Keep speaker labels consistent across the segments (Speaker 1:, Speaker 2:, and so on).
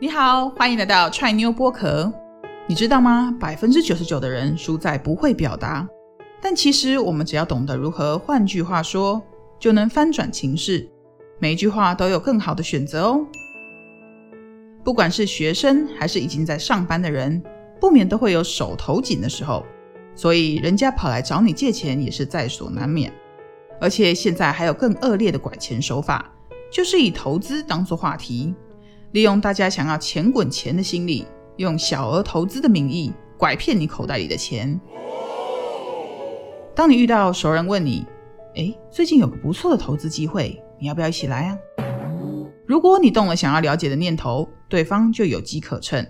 Speaker 1: 你好，欢迎来到踹妞剥壳。你知道吗？百分之九十九的人输在不会表达，但其实我们只要懂得如何换句话说，就能翻转情势。每一句话都有更好的选择哦。不管是学生还是已经在上班的人，不免都会有手头紧的时候，所以人家跑来找你借钱也是在所难免。而且现在还有更恶劣的拐钱手法，就是以投资当作话题。利用大家想要钱滚钱的心理，用小额投资的名义拐骗你口袋里的钱。当你遇到熟人问你：“诶，最近有个不错的投资机会，你要不要一起来啊？”如果你动了想要了解的念头，对方就有机可乘。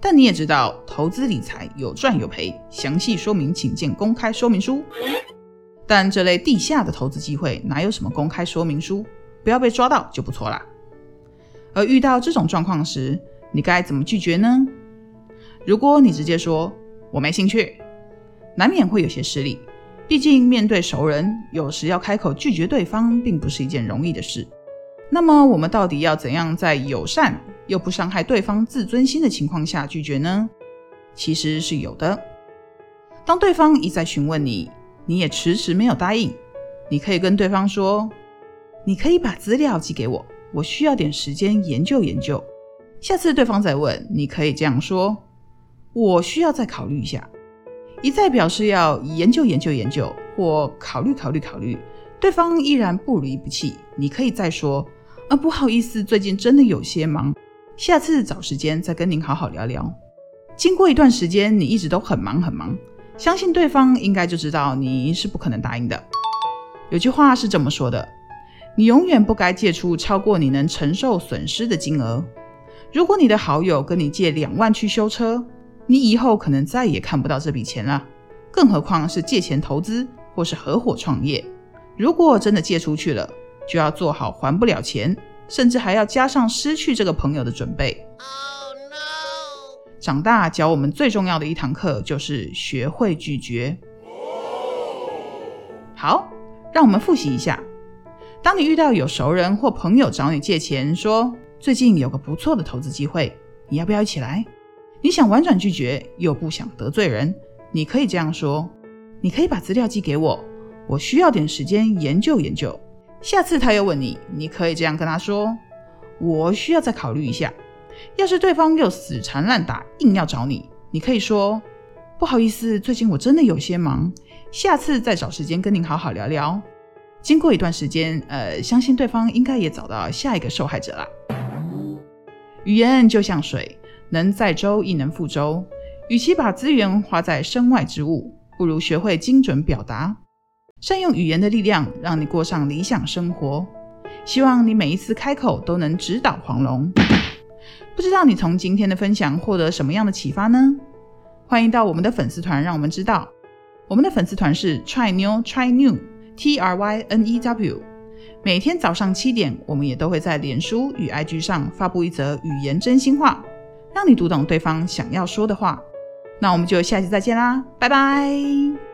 Speaker 1: 但你也知道，投资理财有赚有赔，详细说明请见公开说明书。但这类地下的投资机会哪有什么公开说明书？不要被抓到就不错啦。而遇到这种状况时，你该怎么拒绝呢？如果你直接说“我没兴趣”，难免会有些失礼。毕竟面对熟人，有时要开口拒绝对方，并不是一件容易的事。那么，我们到底要怎样在友善又不伤害对方自尊心的情况下拒绝呢？其实是有的。当对方一再询问你，你也迟迟没有答应，你可以跟对方说：“你可以把资料寄给我。”我需要点时间研究研究。下次对方再问，你可以这样说：“我需要再考虑一下。”一再表示要研究研究研究或考虑考虑考虑，对方依然不离不弃，你可以再说：“啊，不好意思，最近真的有些忙，下次找时间再跟您好好聊聊。”经过一段时间，你一直都很忙很忙，相信对方应该就知道你是不可能答应的。有句话是这么说的。你永远不该借出超过你能承受损失的金额。如果你的好友跟你借两万去修车，你以后可能再也看不到这笔钱了。更何况是借钱投资或是合伙创业。如果真的借出去了，就要做好还不了钱，甚至还要加上失去这个朋友的准备。长大教我们最重要的一堂课就是学会拒绝。好，让我们复习一下。当你遇到有熟人或朋友找你借钱，说最近有个不错的投资机会，你要不要一起来？你想婉转拒绝，又不想得罪人，你可以这样说：你可以把资料寄给我，我需要点时间研究研究。下次他又问你，你可以这样跟他说：我需要再考虑一下。要是对方又死缠烂打，硬要找你，你可以说：不好意思，最近我真的有些忙，下次再找时间跟您好好聊聊。经过一段时间，呃，相信对方应该也找到下一个受害者了。语言就像水，能载舟亦能覆舟。与其把资源花在身外之物，不如学会精准表达，善用语言的力量，让你过上理想生活。希望你每一次开口都能直捣黄龙。不知道你从今天的分享获得什么样的启发呢？欢迎到我们的粉丝团，让我们知道。我们的粉丝团是 Try New Try New。T R Y N E W，每天早上七点，我们也都会在脸书与 IG 上发布一则语言真心话，让你读懂对方想要说的话。那我们就下期再见啦，拜拜。